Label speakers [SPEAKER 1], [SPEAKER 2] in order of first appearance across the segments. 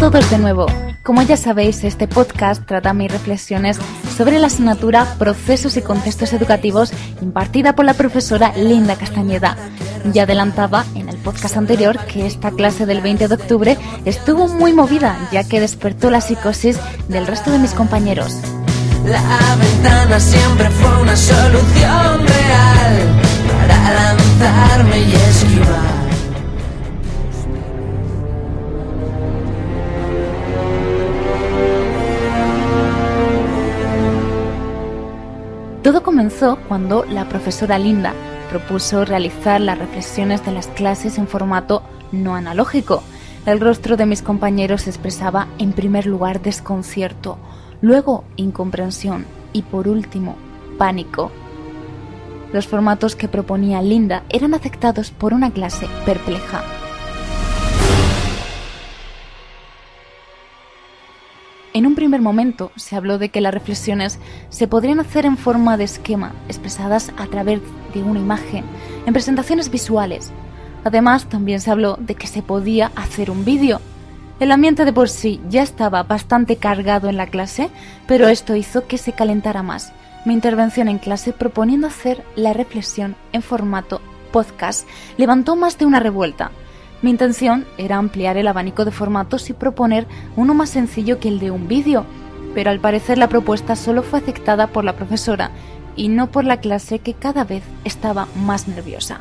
[SPEAKER 1] Todos de nuevo. Como ya sabéis, este podcast trata mis reflexiones sobre la asignatura Procesos y Contextos Educativos impartida por la profesora Linda Castañeda. Ya adelantaba en el podcast anterior que esta clase del 20 de octubre estuvo muy movida, ya que despertó la psicosis del resto de mis compañeros.
[SPEAKER 2] La ventana siempre fue una solución real
[SPEAKER 1] Todo comenzó cuando la profesora Linda propuso realizar las reflexiones de las clases en formato no analógico. El rostro de mis compañeros expresaba en primer lugar desconcierto, luego incomprensión y por último pánico. Los formatos que proponía Linda eran aceptados por una clase perpleja. En un primer momento se habló de que las reflexiones se podrían hacer en forma de esquema, expresadas a través de una imagen, en presentaciones visuales. Además, también se habló de que se podía hacer un vídeo. El ambiente de por sí ya estaba bastante cargado en la clase, pero esto hizo que se calentara más. Mi intervención en clase proponiendo hacer la reflexión en formato podcast levantó más de una revuelta. Mi intención era ampliar el abanico de formatos y proponer uno más sencillo que el de un vídeo, pero al parecer la propuesta solo fue aceptada por la profesora y no por la clase que cada vez estaba más nerviosa.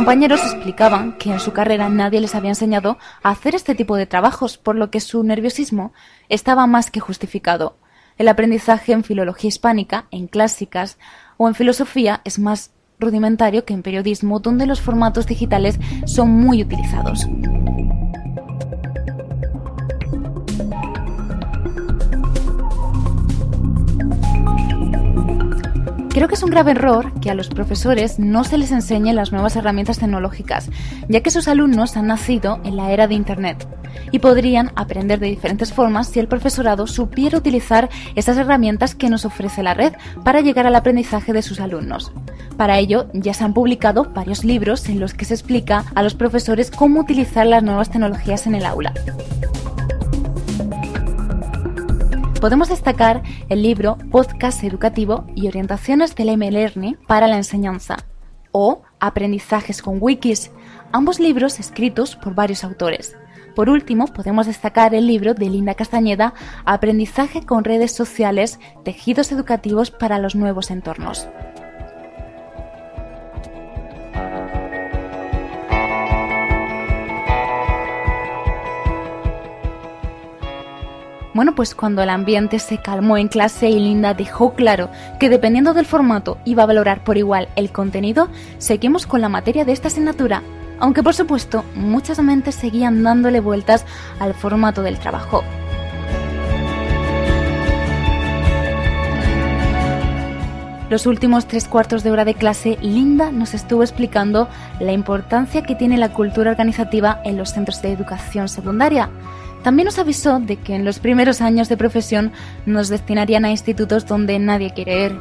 [SPEAKER 1] Compañeros explicaban que en su carrera nadie les había enseñado a hacer este tipo de trabajos, por lo que su nerviosismo estaba más que justificado. El aprendizaje en filología hispánica, en clásicas o en filosofía es más rudimentario que en periodismo, donde los formatos digitales son muy utilizados. Creo que es un grave error que a los profesores no se les enseñe las nuevas herramientas tecnológicas, ya que sus alumnos han nacido en la era de Internet y podrían aprender de diferentes formas si el profesorado supiera utilizar esas herramientas que nos ofrece la red para llegar al aprendizaje de sus alumnos. Para ello, ya se han publicado varios libros en los que se explica a los profesores cómo utilizar las nuevas tecnologías en el aula. Podemos destacar el libro Podcast Educativo y Orientaciones del M-Learning para la Enseñanza o Aprendizajes con Wikis, ambos libros escritos por varios autores. Por último, podemos destacar el libro de Linda Castañeda, Aprendizaje con redes sociales, tejidos educativos para los nuevos entornos. Bueno, pues cuando el ambiente se calmó en clase y Linda dejó claro que dependiendo del formato iba a valorar por igual el contenido, seguimos con la materia de esta asignatura, aunque por supuesto muchas mentes seguían dándole vueltas al formato del trabajo. Los últimos tres cuartos de hora de clase, Linda nos estuvo explicando la importancia que tiene la cultura organizativa en los centros de educación secundaria. También nos avisó de que en los primeros años de profesión nos destinarían a institutos donde nadie quiere ir.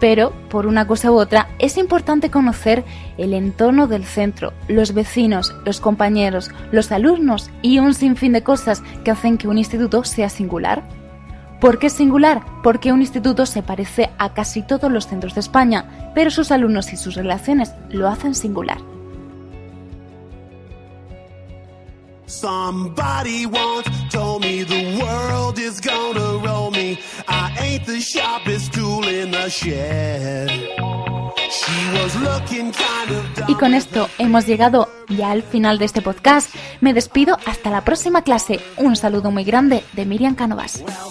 [SPEAKER 1] Pero, por una cosa u otra, es importante conocer el entorno del centro, los vecinos, los compañeros, los alumnos y un sinfín de cosas que hacen que un instituto sea singular. ¿Por qué es singular? Porque un instituto se parece a casi todos los centros de España, pero sus alumnos y sus relaciones lo hacen singular.
[SPEAKER 3] Somebody once told me the world is gonna roll me. I ain't the sharpest tool in the shed.
[SPEAKER 1] Y con esto hemos llegado ya al final de este podcast. Me despido hasta la próxima clase. Un saludo muy grande de Miriam Canovas.
[SPEAKER 3] Well,